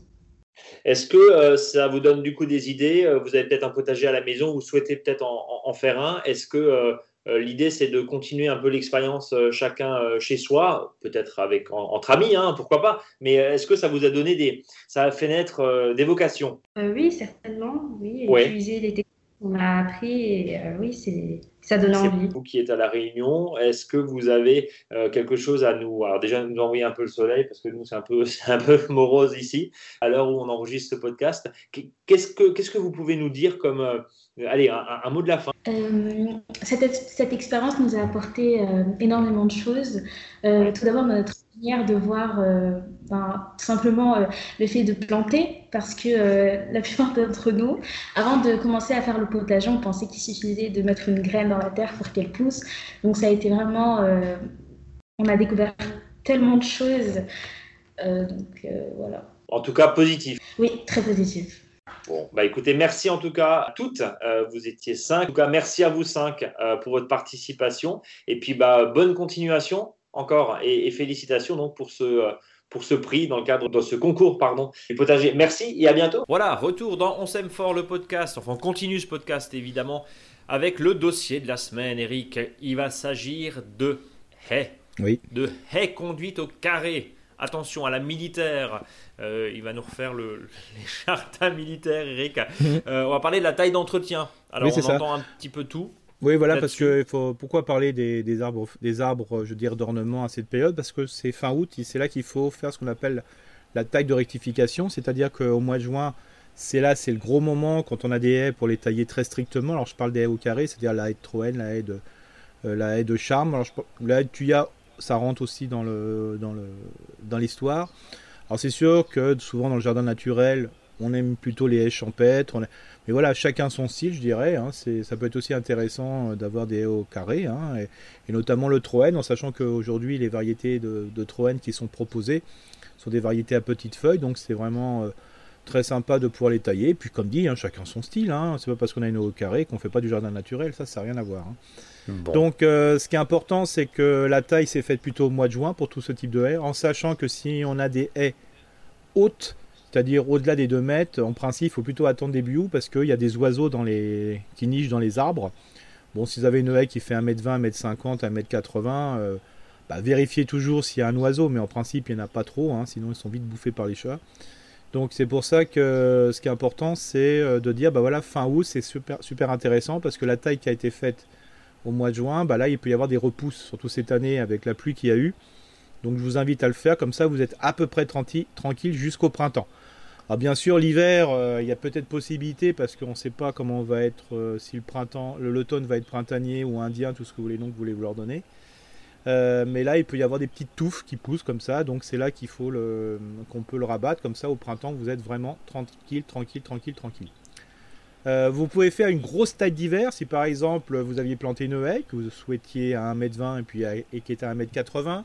Est-ce que euh, ça vous donne du coup des idées? Euh, Vous avez peut-être un potager à la maison, vous souhaitez peut-être en, faire un. Est-ce que euh, l'idée c'est de continuer un peu l'expérience chacun chez soi, peut-être avec entre amis, hein, pourquoi pas Mais est-ce que ça vous a donné des, ça a fait naître des vocations?
Oui, certainement. Oui, utiliser les qu'on a appris et oui, c'est ça donne envie.
Vous qui êtes à La Réunion, est-ce que vous avez euh, quelque chose à nous Alors déjà, nous envoyer un peu le soleil, parce que nous, c'est un peu, un peu morose ici, à l'heure où on enregistre ce podcast. Qu'est-ce que, qu'est-ce que vous pouvez nous dire comme... Euh, allez, un, mot de la fin?
Euh, cette, cette, expérience nous a apporté énormément de choses. tout d'abord, notre manière de voir ben, tout simplement le fait de planter, parce que la plupart d'entre nous, avant de commencer à faire le potager, on pensait qu'il suffisait de mettre une graine la terre pour qu'elle pousse. Donc ça a été vraiment, euh, on a découvert tellement de choses. Euh, donc euh, voilà.
En tout cas, positif.
Oui, très positif.
Bon, bah écoutez, merci en tout cas à toutes. vous étiez cinq. En tout cas, merci à vous cinq pour votre participation. Et puis, bah, bonne continuation encore et, félicitations donc pour ce pour ce prix dans le cadre de ce concours pardon du potager. Merci et à bientôt. Voilà, retour dans On s'aime fort le podcast. Enfin, on continue ce podcast évidemment avec le dossier de la semaine, Eric. Il va s'agir de haies.
Oui.
De haies conduites au carré. Attention à la militaire. Euh, il va nous refaire le, les jardins militaires, Eric. Euh, on va parler de la taille d'entretien. Alors, on entend un petit peu tout.
Oui, voilà, parce que faut, pourquoi parler des, arbres, des arbres, je veux dire, d'ornement à cette période? Parce que c'est fin août, c'est là qu'il faut faire ce qu'on appelle la taille de rectification, c'est-à-dire qu'au mois de juin, c'est là, c'est le gros moment quand on a des haies pour les tailler très strictement. Alors je parle des haies au carré, c'est-à-dire la haie de Troène, la haie de, euh, la haie de Charme. Alors, la haie de Tuya, ça rentre aussi dans le dans le dans l'histoire. Alors c'est sûr que souvent dans le jardin naturel, on aime plutôt les haies champêtres. Mais voilà, chacun son style, je dirais. Hein. Ça peut être aussi intéressant euh, d'avoir des haies au carré, hein. et, notamment le Troène, en sachant qu'aujourd'hui les variétés de, de Troène qui sont proposées sont des variétés à petites feuilles, donc c'est vraiment euh, très sympa de pouvoir les tailler. Puis comme dit, hein, chacun son style. C'est pas parce qu'on a une eau au carré qu'on fait pas du jardin naturel. Ça, ça n'a rien à voir. Donc, euh, ce qui est important, c'est que la taille s'est faite plutôt au mois de juin pour tout ce type de haies, en sachant que si on a des haies hautes, c'est-à-dire au-delà des 2 mètres, en principe, il faut plutôt attendre début août parce qu'il y a des oiseaux qui nichent dans les arbres. Bon, si vous avez une haie qui fait 1m20, 1m50, 1m80, bah, vérifiez toujours s'il y a un oiseau, mais en principe, il n'y en a pas trop, sinon ils sont vite bouffés par les chats. Donc c'est pour ça que ce qui est important, c'est euh, de dire, bah voilà, fin août, c'est super, super intéressant parce que la taille qui a été faite au mois de juin, bah là, il peut y avoir des repousses, surtout cette année avec la pluie qu'il y a eu. Donc je vous invite à le faire, comme ça vous êtes à peu près tranquille jusqu'au printemps. Alors bien sûr, l'hiver, euh, il y a peut-être possibilité parce qu'on ne sait pas comment on va être, euh, si le printemps, l'automne va être printanier ou indien, tout ce que vous voulez donc vous voulez vous leur donner. Euh, mais là, il peut y avoir des petites touffes qui poussent comme ça, donc c'est là qu'il faut qu'on peut le rabattre comme ça au printemps. Vous êtes vraiment tranquille, tranquille, tranquille, tranquille. Vous pouvez faire une grosse taille d'hiver si par exemple vous aviez planté une haie que vous souhaitiez à 1m20 et puis et qui était à 1m80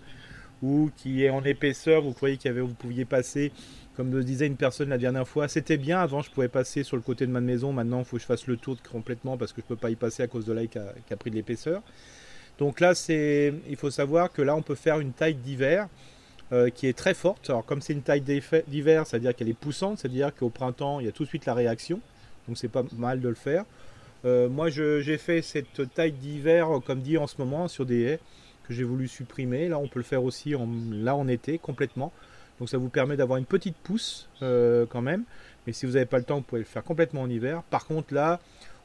ou qui est en épaisseur, vous croyez qu'il vous pouviez passer, comme le disait une personne la dernière fois, c'était bien, avant je pouvais passer sur le côté de ma maison, maintenant il faut que je fasse le tour complètement parce que je ne peux pas y passer à cause de l'ail qui a pris de l'épaisseur. Donc là, il faut savoir que là, on peut faire une taille d'hiver euh, qui est très forte. Alors comme c'est une taille d'hiver, c'est-à-dire qu'elle est poussante, c'est-à-dire qu'au printemps, il y a tout de suite la réaction. Donc c'est pas mal de le faire. Euh, moi, j'ai fait cette taille d'hiver, comme dit en ce moment, sur des haies que j'ai voulu supprimer. Là, on peut le faire aussi en, là en été complètement. Donc ça vous permet d'avoir une petite pousse euh, quand même. Mais si vous n'avez pas le temps, vous pouvez le faire complètement en hiver. Par contre, là,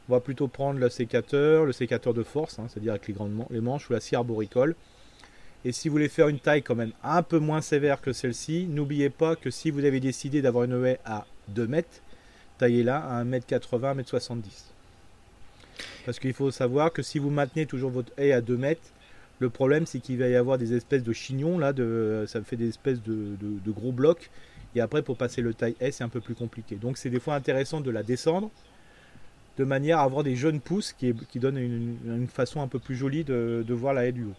on va plutôt prendre le sécateur, le sécateur de force, hein, c'est-à-dire avec les grandes les manches ou la scie arboricole. Et si vous voulez faire une taille quand même un peu moins sévère que celle-ci, n'oubliez pas que si vous avez décidé d'avoir une haie à 2 mètres, taillez-la à 1m80, 1m70. Parce qu'il faut savoir que si vous maintenez toujours votre haie à 2 mètres, le problème c'est qu'il va y avoir des espèces de chignons, là, de, ça fait des espèces de, gros blocs. Et après, pour passer le taille haie, c'est un peu plus compliqué. Donc c'est des fois intéressant de la descendre de manière à avoir des jeunes pousses qui, qui donnent une, façon un peu plus jolie de, voir la haie du haut.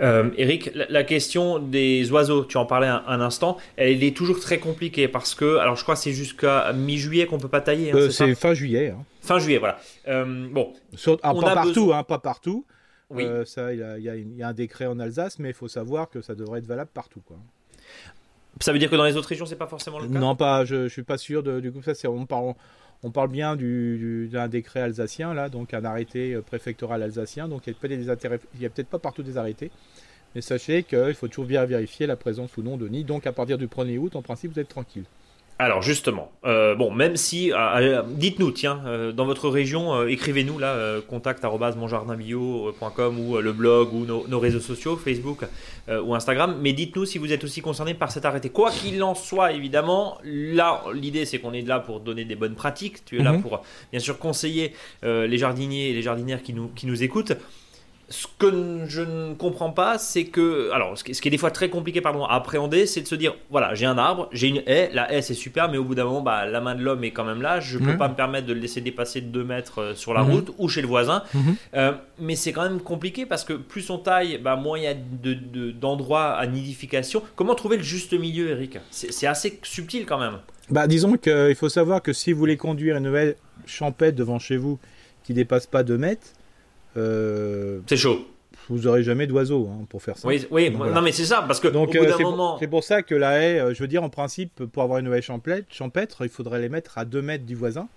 Euh, Eric, la, question des oiseaux, tu en parlais un, instant, elle est toujours très compliquée parce que, alors je crois que c'est jusqu'à mi-juillet qu'on peut pas tailler.
Hein, c'est fin juillet. Hein.
Fin juillet, voilà. bon.
Ah, pas, partout, hein, pas partout, Oui. ça, il y, y, a un décret en Alsace, mais il faut savoir que ça devrait être valable partout, quoi.
Ça veut dire que dans les autres régions, c'est pas forcément le cas?
Non, pas, je, je suis pas sûr. De, du coup, ça, c'est, on parle, on parle bien du, d'un décret alsacien, là, donc un arrêté euh, préfectoral alsacien. Donc il n'y a, peut-être pas partout des arrêtés. Mais sachez qu'il faut toujours bien vérifier la présence ou non de nid. Donc à partir du 1er août, en principe, vous êtes tranquille.
Alors justement, euh, bon, même si, euh, euh, dites-nous, tiens, dans votre région, écrivez-nous là, contact monjardinbio.com ou le blog ou nos, réseaux sociaux, Facebook ou Instagram. Mais dites-nous si vous êtes aussi concerné par cet arrêté. Quoi qu'il en soit, évidemment, là, l'idée c'est qu'on est là pour donner des bonnes pratiques. Tu es là mhm. pour, bien sûr, conseiller les jardiniers et les jardinières qui nous, qui nous écoutent ce que je ne comprends pas, c'est que, alors, ce qui est des fois très compliqué pardon, à appréhender, c'est de se dire, voilà, j'ai un arbre, j'ai une haie, la haie c'est super, mais au bout d'un moment, bah, la main de l'homme est quand même là, je ne peux pas me permettre de le laisser dépasser de 2 mètres euh, sur la mhm. route ou chez le voisin. Mhm. Euh, mais c'est quand même compliqué parce que plus on taille, bah, moins il y a d'endroits à nidification. Comment trouver le juste milieu, Eric? C'est assez subtil quand même.
Bah, disons qu'il faut savoir que si vous voulez conduire une nouvelle champette devant chez vous qui dépasse pas 2 mètres,
euh, c'est chaud.
Vous aurez jamais d'oiseaux hein, pour faire ça.
Oui, oui non mais c'est ça parce que
Donc euh, c'est pour, ça que la haie, euh, je veux dire en principe, pour avoir une haie champêtre, il faudrait les mettre à 2 mètres du voisin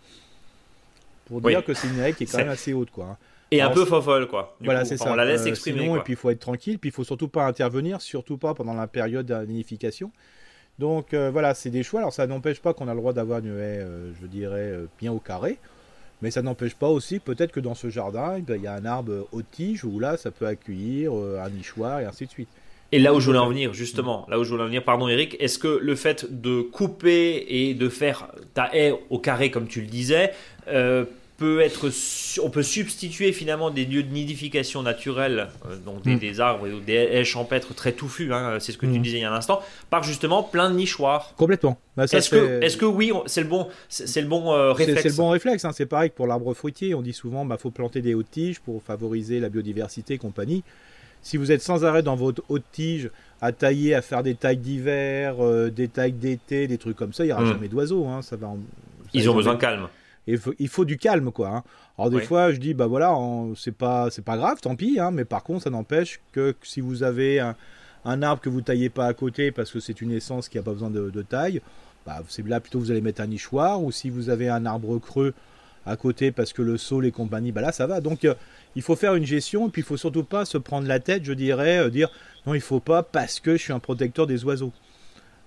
pour dire que c'est une haie qui est quand même assez haute quoi. Hein.
Et un peu fofolle quoi.
voilà, c'est ça.
On la laisse exprimer.
et puis il faut être tranquille, puis il faut surtout pas intervenir, surtout pas pendant la période d'inification. Donc voilà, c'est des choix. Alors ça n'empêche pas qu'on a le droit d'avoir une haie, je dirais, bien au carré. Mais ça n'empêche pas aussi, peut-être que dans ce jardin, il y a un arbre haute tige où là, ça peut accueillir euh, un nichoir et ainsi de suite.
Et là où je voulais en venir, justement, là où je voulais en venir, pardon Eric, est-ce que le fait de couper et de faire ta haie au carré, comme tu le disais, euh, peut être, on peut substituer finalement des lieux de nidification naturelle, euh, donc des, mm. des, arbres ou des haies champêtres très touffus, hein, c'est ce que tu mm. disais il y a un instant, par justement plein de nichoirs.
Complètement.
Bah, est-ce que, est que, oui, c'est le bon, c'est le bon euh, réflexe
C'est le bon réflexe. Hein, c'est pareil que pour l'arbre fruitier, on dit souvent, bah faut planter des hautes tiges pour favoriser la biodiversité, compagnie. Si vous êtes sans arrêt dans votre haute tige à tailler, à faire des tailles d'hiver, euh, des tailles d'été, des trucs comme ça, il n'y aura mm. jamais d'oiseaux. Hein, ça va.
Ils ont besoin de calme
il faut, du calme, quoi. Hein. Alors des fois, je dis, bah voilà, c'est pas, c'est pas grave, tant pis, hein, mais par contre, ça n'empêche que, si vous avez un, arbre que vous taillez pas à côté parce que c'est une essence qui a pas besoin de, taille, bah, c'est là plutôt vous allez mettre un nichoir, ou si vous avez un arbre creux à côté parce que le sol et compagnie, bah là ça va. Donc euh, il faut faire une gestion et puis il faut surtout pas se prendre la tête, je dirais, euh, dire non il faut pas parce que je suis un protecteur des oiseaux.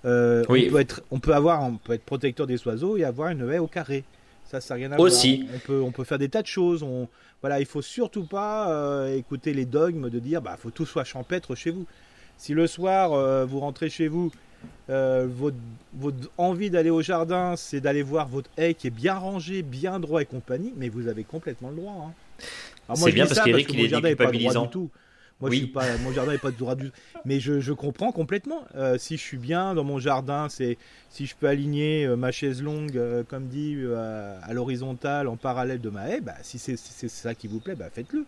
Euh, oui. on, peut être, on peut avoir, on peut être protecteur des oiseaux et avoir une haie au carré. Ça, ça rien à
Aussi.
On peut, on peut faire des tas de choses. On, voilà, il faut surtout pas euh, écouter les dogmes de dire, bah, faut tout soit champêtre chez vous. Si le soir euh, vous rentrez chez vous, euh, votre, votre, envie d'aller au jardin, c'est d'aller voir votre haie qui est bien rangée, bien droit et compagnie, mais vous avez complètement le droit.
Hein. C'est bien parce qu'Eric, il est déculpabilisant.
tout. Moi, je suis pas, mon jardin n'est pas de droit du Mais je, je comprends complètement. Euh, si je suis bien dans mon jardin, c'est si je peux aligner euh, ma chaise longue, euh, comme dit, à l'horizontale, en parallèle de ma haie, bah, si c'est ça qui vous plaît, bah, faites-le.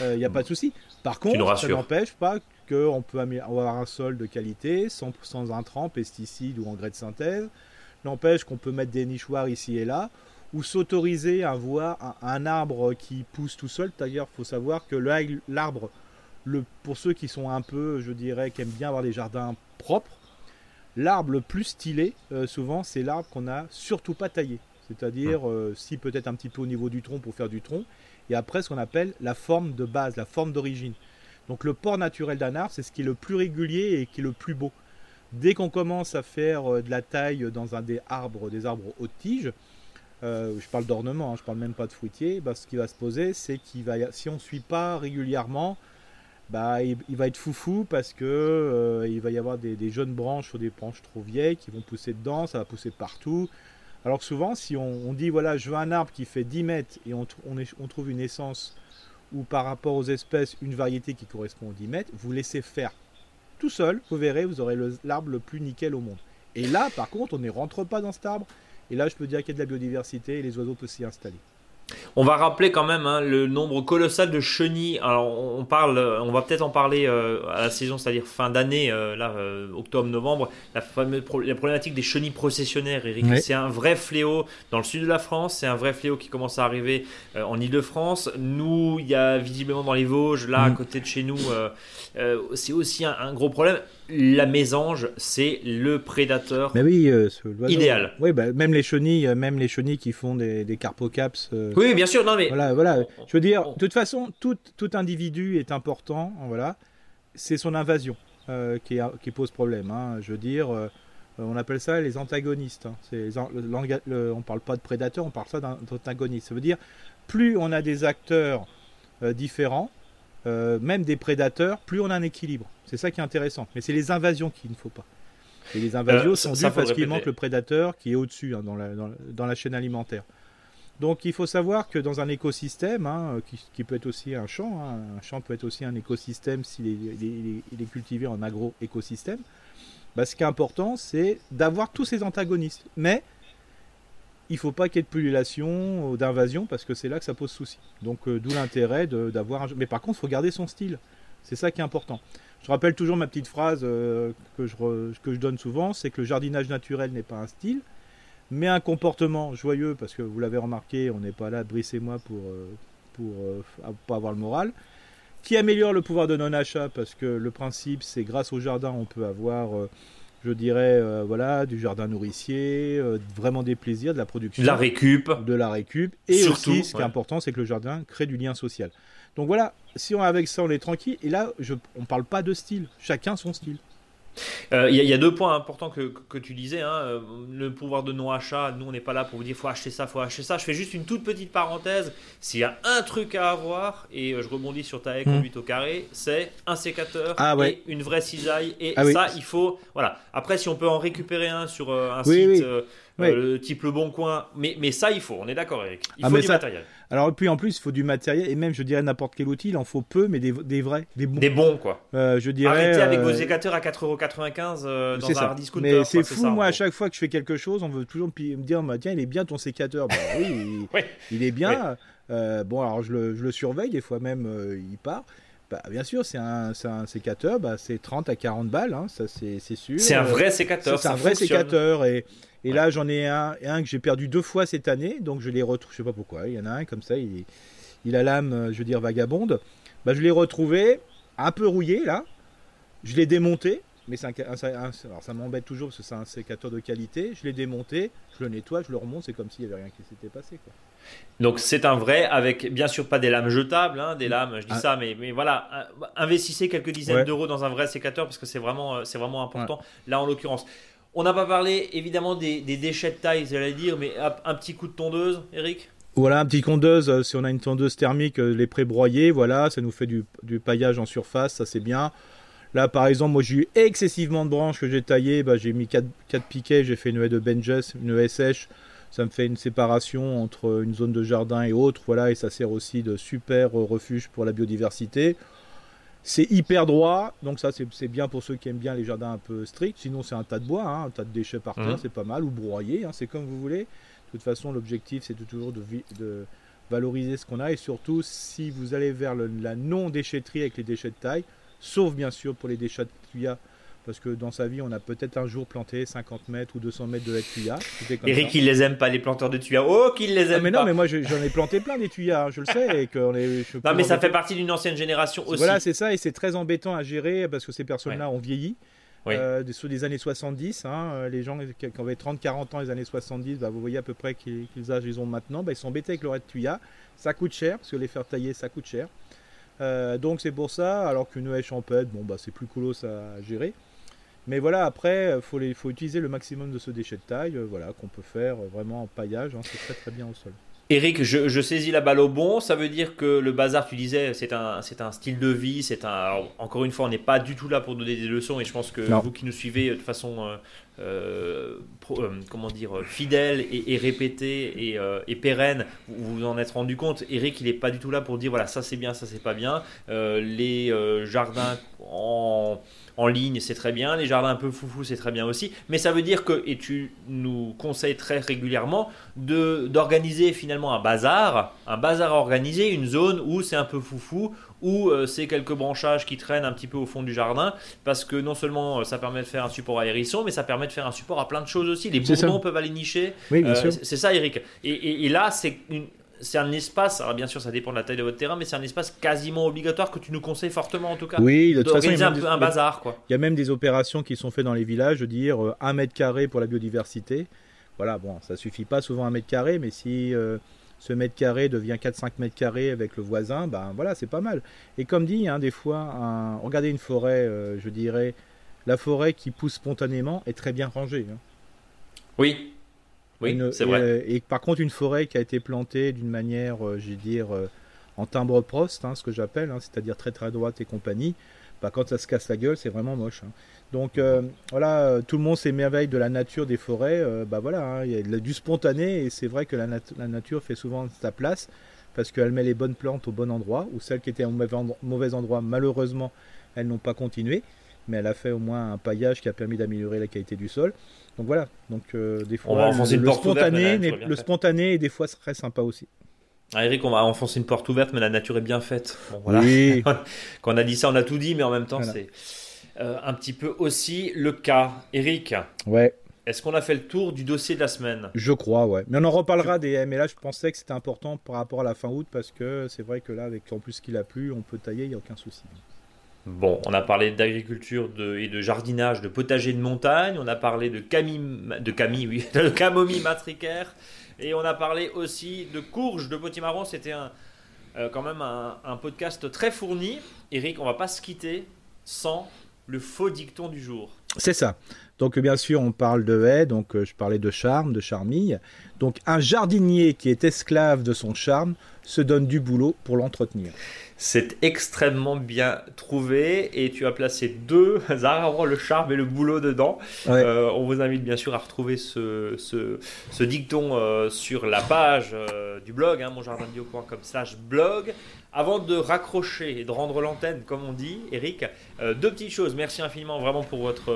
Il n'y a pas de souci. Par contre, ça n'empêche pas qu'on peut avoir un sol de qualité, sans, sans intrants, pesticides ou engrais de synthèse. N'empêche qu'on peut mettre des nichoirs ici et là ou s'autoriser à voir un, arbre qui pousse tout seul. D'ailleurs, il faut savoir que l'arbre pour ceux qui sont un peu, je dirais, qui aiment bien avoir des jardins propres, l'arbre le plus stylé, euh, souvent, c'est l'arbre qu'on n'a surtout pas taillé. C'est-à-dire, euh, si peut-être un petit peu au niveau du tronc pour faire du tronc, et après ce qu'on appelle la forme de base, la forme d'origine. Donc le port naturel d'un arbre, c'est ce qui est le plus régulier et qui est le plus beau. Dès qu'on commence à faire euh, de la taille dans un des arbres, des arbres haute tige, je parle d'ornement, hein, je parle même pas de fruitier, bah, ce qui va se poser, c'est qu'il va, si on ne suit pas régulièrement, bah, il, va être foufou parce que euh, il va y avoir des, jeunes branches sur des branches trop vieilles qui vont pousser dedans, ça va pousser partout. Alors souvent, si on, dit voilà, je veux un arbre qui fait 10 mètres et on, on, trouve une essence ou par rapport aux espèces une variété qui correspond aux 10 mètres, vous laissez faire tout seul, vous verrez, vous aurez l'arbre le, plus nickel au monde. Et là, par contre, on ne rentre pas dans cet arbre. Et là, je peux dire qu'il y a de la biodiversité et les oiseaux peuvent s'y installer.
On va rappeler quand même hein, le nombre colossal de chenilles. Alors on parle, on va peut-être en parler euh, à la saison, c'est-à-dire fin d'année, euh, là euh, octobre-novembre. La, pro- la problématique des chenilles processionnaires, Eric, c'est un vrai fléau dans le sud de la France. C'est un vrai fléau qui commence à arriver euh, en Île-de-France. Nous, il y a visiblement dans les Vosges, là à
Mm.
côté de chez nous, euh, euh, c'est aussi un, un gros problème. La mésange, c'est le prédateur.
Mais oui, euh, ce-.
Idéal.
Oui, bah, même les chenilles, euh, même les chenilles qui font des, des carpocaps. euh,
Oui, bien sûr, non mais
Voilà, voilà. Je veux dire, de toute façon, tout, tout individu est important. Voilà, c'est son invasion euh, qui, pose problème. hein. Je veux dire, on appelle ça les antagonistes. hein. Les le le- on parle pas de prédateurs, on parle ça d'antagonistes. Ça veut dire, plus on a des acteurs différents, euh, même des prédateurs, plus on a un équilibre. C'est ça qui est intéressant. Mais c'est les invasions qu'il ne faut pas. Et les invasions
Euh,
sont dues parce qu'il manque le prédateur qui est au-dessus hein, dans, la, dans, la- dans la chaîne alimentaire. Donc il faut savoir que dans un écosystème, hein, qui, qui peut être aussi un champ, hein, un champ peut être aussi un écosystème s'il est, il est- il est cultivé en agro-écosystème, bah, ce qui est important, c'est d'avoir tous ces antagonistes. Mais il ne faut pas qu'il y ait de pullulation ou d'invasion parce que c'est là que ça pose souci. Donc euh, d'où l'intérêt d'avoir un... Mais par contre, il faut garder son style. C'est ça qui est important. Je rappelle toujours ma petite phrase euh, que, je donne souvent, c'est que le jardinage naturel n'est pas un style, mais un comportement joyeux, parce que vous l'avez remarqué, on n'est pas là, Brice et moi, pour, euh, pour pas avoir le moral, qui améliore le pouvoir de non-achat, parce que le principe, c'est grâce au jardin, on peut avoir, je dirais, euh, voilà, du jardin nourricier, euh, vraiment des plaisirs, de la production
de la récup.
de la récup. Et
Surtout,
aussi, ce qui
ouais.
est important, c'est que le jardin crée du lien social. Donc voilà, si on avec ça, on est tranquille. Et là, je, on parle pas de style. Chacun son style.
Euh, Il y, a- il y a deux points importants que, que tu disais. hein. Euh, Le pouvoir de non-achat, nous on n'est pas là pour vous dire faut acheter ça, faut acheter ça. Je fais juste une toute petite parenthèse. S'il y a un truc à avoir, et euh, je rebondis sur ta haie
Hmm.
conduite au carré, c'est un sécateur
Ah ouais.
et une vraie cisaille. Et
Ah oui.
ça, il faut. Voilà. Après, si on peut en récupérer un sur un
Oui,
site
oui.
Euh,
Oui.
euh, type Le Bon Coin, mais, mais ça, il faut. On est d'accord, Eric. Il
Ah,
faut du
ça-
matériel.
Alors, puis en plus, il faut du matériel. Et même, je dirais, n'importe quel outil, il en faut peu, mais des, des vrais, des bons.
Des bons, quoi.
Euh, je dirais.
Arrêtez avec
euh,
vos sécateurs à 4,95€ euh, dans un
ça.
hard.
Mais c'est fou,
ça,
moi, à chaque fois que je fais quelque chose, on veut toujours me dire, bah, tiens, il est bien ton sécateur. Bah oui, il,
Ouais.
il est bien. Euh, bon, alors je le, je le surveille, des fois même, euh, il part. Bah, bien sûr, c'est un, un sécateur, bah, c'est 30 à 40 balles, hein, ça c'est sûr.
C'est un
Euh,
vrai sécateur.
c'est un vrai
fonctionne.
sécateur. Et, et
Ouais.
là, j'en ai un, un que j'ai perdu deux fois cette année, donc je l'ai retrouvé, je sais pas pourquoi, il y en a un comme ça, il, il a l'âme, euh, je veux dire, vagabonde. Bah, je l'ai retrouvé, un peu rouillé là, je l'ai démonté, mais c'est alors ça m'embête toujours parce que c'est un sécateur de qualité. Je l'ai démonté, je le nettoie, je le remonte, c'est comme s'il n'y avait rien qui s'était passé. Quoi.
Donc c'est un vrai, avec bien sûr pas des lames jetables, hein, des lames, je dis
Ah.
ça, mais, mais voilà, euh, investissez quelques dizaines
Ouais.
d'euros dans un vrai sécateur parce que c'est vraiment, euh, c'est vraiment important. Là en l'occurrence, on n'a pas parlé évidemment des, déchets de taille, j'allais dire, mais un petit coup de tondeuse, Eric?
Voilà, un petit tondeuse, euh, si on a une tondeuse thermique, euh, les pré-broyer, voilà, ça nous fait du, paillage en surface, ça c'est bien. Là, par exemple, moi j'ai eu excessivement de branches que j'ai taillées, bah, j'ai mis 4, piquets, j'ai fait une haie de Benjes, une haie sèche, ça me fait une séparation entre une zone de jardin et autre, voilà, et ça sert aussi de super euh, refuge pour la biodiversité. C'est hyper droit, donc ça c'est bien pour ceux qui aiment bien les jardins un peu stricts. Sinon c'est un tas de bois, hein, un tas de déchets par terre,
Mhm.
c'est pas mal, ou broyer, hein, c'est comme vous voulez. De toute façon, l'objectif c'est toujours de, valoriser ce qu'on a et surtout si vous allez vers le- la non-déchetterie avec les déchets de taille, sauf bien sûr pour les déchets de tuya, parce que dans sa vie on a peut-être un jour planté 50 mètres ou 200 mètres de de tuya.
Eric, il les aime pas les planteurs de tuyas. Oh, qu'il les aime
Ah, mais
pas.
non, mais moi je- j'en ai planté plein des tuyas, hein, je le sais. Et qu'on est, je peux
Non, mais ça fait partie d'une ancienne génération aussi.
Voilà, c'est ça, et c'est très embêtant à gérer parce que ces personnes-là ont vieilli.
Oui.
Euh, sur des années 70, hein, euh, les gens qui, avaient 30-40 ans les années 70, bah, vous voyez à peu près quels, quels âges ils ont maintenant, bah, ils sont embêtés avec leur aide tuya. Ça coûte cher, parce que les faire tailler, ça coûte cher. Euh, donc c'est pour ça, alors qu'une haie champêtre, bon, bah, c'est plus colosse à gérer. Mais voilà, après, il faut, les- faut utiliser le maximum de ce déchet de taille, euh, voilà, qu'on peut faire euh, vraiment en paillage, hein, c'est très très bien au sol.
Eric, je, je saisis la balle au bon. Ça veut dire que le bazar, tu disais, c'est un, c'est un style de vie. C'est un. alors, encore une fois, on n'est pas du tout là pour donner des leçons, et je pense que
Non.
vous qui nous suivez de façon, euh, euh, comment dire, euh, fidèle et, répétée et, pérenne, vous vous en êtes rendu compte. Eric, il n'est pas du tout là pour dire voilà, ça c'est bien, ça c'est pas bien. Les jardins en ligne, c'est très bien. Les jardins un peu foufou, c'est très bien aussi. Mais ça veut dire que, et tu nous conseilles très régulièrement, d'organiser finalement un bazar, un bazar organisé, une zone où c'est un peu foufou, où euh, c'est quelques branchages qui traînent un petit peu au fond du jardin, parce que non seulement euh, ça permet de faire un support à hérisson, mais ça permet de faire un support à plein de choses aussi. Les bourdons peuvent aller nicher.
Oui, bien
Euh,
sûr.
c'est ça, Eric. Et, et- et là, c'est une- c'est un espace, alors bien sûr ça dépend de la taille de votre terrain, mais c'est un espace quasiment obligatoire que tu nous conseilles fortement en tout cas.
Oui, de toute façon, il y, a
un,
des,
un bazar quoi.
il y a même des opérations qui sont faites dans les villages, de dire euh, un mètre carré pour la biodiversité. Voilà, bon, ça suffit pas souvent un mètre carré, mais si euh, ce mètre carré devient 4-5 mètres carrés avec le voisin, ben voilà, c'est pas mal. Et comme dit, hein, des fois, un- regardez une forêt, euh, je dirais, la forêt qui pousse spontanément est très bien rangée. hein.
Oui, oui, c'est vrai.
euh, Et, par contre, une forêt qui a été plantée d'une manière, euh, je vais dire, euh, en timbre prost, hein, ce que j'appelle, hein, c'est-à-dire très très droite et compagnie, bah, quand ça se casse la gueule, c'est vraiment moche. hein. Donc euh, voilà, euh, tout le monde s'émerveille de la nature des forêts. euh, bah voilà, hein, il y a du spontané et c'est vrai que la, nat- la nature fait souvent sa place parce qu'elle met les bonnes plantes au bon endroit ou celles qui étaient au mauvais endro- mauvais endroit, malheureusement, elles n'ont pas continué. Mais elle a fait au moins un paillage qui a permis d'améliorer la qualité du sol. Donc voilà. Donc euh, des fois,
va enfoncer
le,
une
le
ouverte,
spontané,
bien
le spontané est des fois très sympa aussi.
Ah, Eric, on va enfoncer une porte ouverte, mais la nature est bien faite. Bon, voilà.
Oui.
Quand on a dit ça, on a tout dit, mais en même temps,
Voilà.
c'est euh, un petit peu aussi le cas. Eric,
Ouais,
est-ce qu'on a fait le tour du dossier de la semaine?
Je crois, ouais. Mais on en reparlera des mais là je pensais que c'était important par rapport à la fin août parce que c'est vrai que là, avec en plus qu'il a plu, on peut tailler, il n'y a aucun souci.
Bon, on a parlé d'agriculture de, et de jardinage, de potager de montagne, on a parlé de camille, de camille, oui, de camomille matricaire, et on a parlé aussi de courge de potimarron. C'était un, euh, quand même un, un podcast très fourni. Eric, on va pas se quitter sans le faux dicton du jour.
C'est ça. Donc bien sûr, on parle de haie, donc euh, je parlais de charme, de charmille. Donc un jardinier qui est esclave de son charme se donne du boulot pour l'entretenir.
C'est extrêmement bien trouvé et tu as placé deux arbres, le charme et le boulot dedans.
Ouais.
Euh, on vous invite bien sûr à retrouver ce, ce, ce dicton euh, sur la page euh, du blog, hein, monjardinbio.com slash blog. Avant de raccrocher et de rendre l'antenne, comme on dit, Eric, deux petites choses. Merci infiniment vraiment pour votre,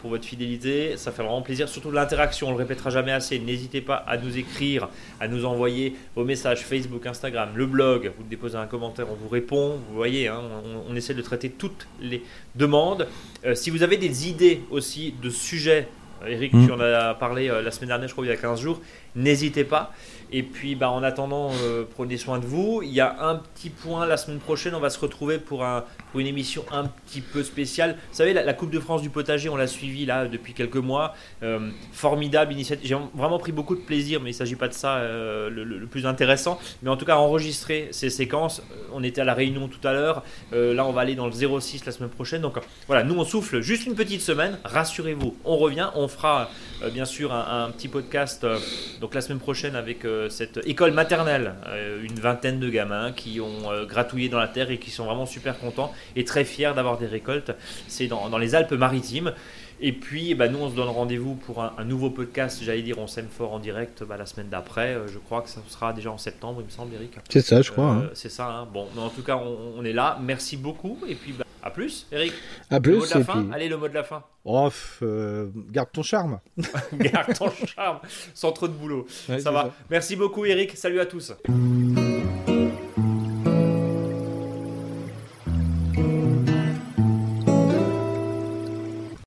pour votre fidélité. Ça fait vraiment plaisir, surtout de l'interaction. On le répétera jamais assez. N'hésitez pas à nous écrire, à nous envoyer vos messages Facebook, Instagram, le blog. Vous déposez un commentaire, on vous répond. Vous voyez, hein, on, on essaie de traiter toutes les demandes. Euh, si vous avez des idées aussi de sujets, Eric, tu en as parlé euh, la semaine dernière, je crois, il y a 15 jours, n'hésitez pas. Et puis, bah, en attendant, euh, prenez soin de vous. Il y a un petit point la semaine prochaine, on va se retrouver pour, un, pour une émission un petit peu spéciale. Vous savez, la, Coupe de France du potager, on l'a suivi là depuis quelques mois. Euh, formidable initiative. J'ai vraiment pris beaucoup de plaisir, mais il ne s'agit pas de ça euh, le, plus intéressant. Mais en tout cas, enregistrer ces séquences. Euh, On était à la réunion tout à l'heure. Là, on va aller dans le 06 la semaine prochaine. Donc voilà, nous, on souffle juste une petite semaine. Rassurez-vous, on revient. On fera bien sûr un, petit podcast euh, donc la semaine prochaine avec euh, cette école maternelle. Euh, une vingtaine de gamins qui ont euh, gratouillé dans la terre et qui sont vraiment super contents et très fiers d'avoir des récoltes. C'est dans, dans les Alpes-Maritimes. Et puis, bah, nous, on se donne rendez-vous pour un, un nouveau podcast. J'allais dire, on s'aime fort en direct bah, la semaine d'après. Euh, je crois que ça sera déjà en septembre, il me semble, Eric.
C'est ça, je crois.
Euh,
hein.
C'est ça. hein. Bon, mais en tout cas, on, on est là. Merci beaucoup. Et puis, bah, à plus, Eric.
À
Le
plus.
mot de la fin.
puis-
Allez, le mot de la fin.
Oh, euh, garde ton charme.
Garde ton charme, sans trop de boulot.
Ouais,
ça va. Merci beaucoup, Eric. Salut à tous.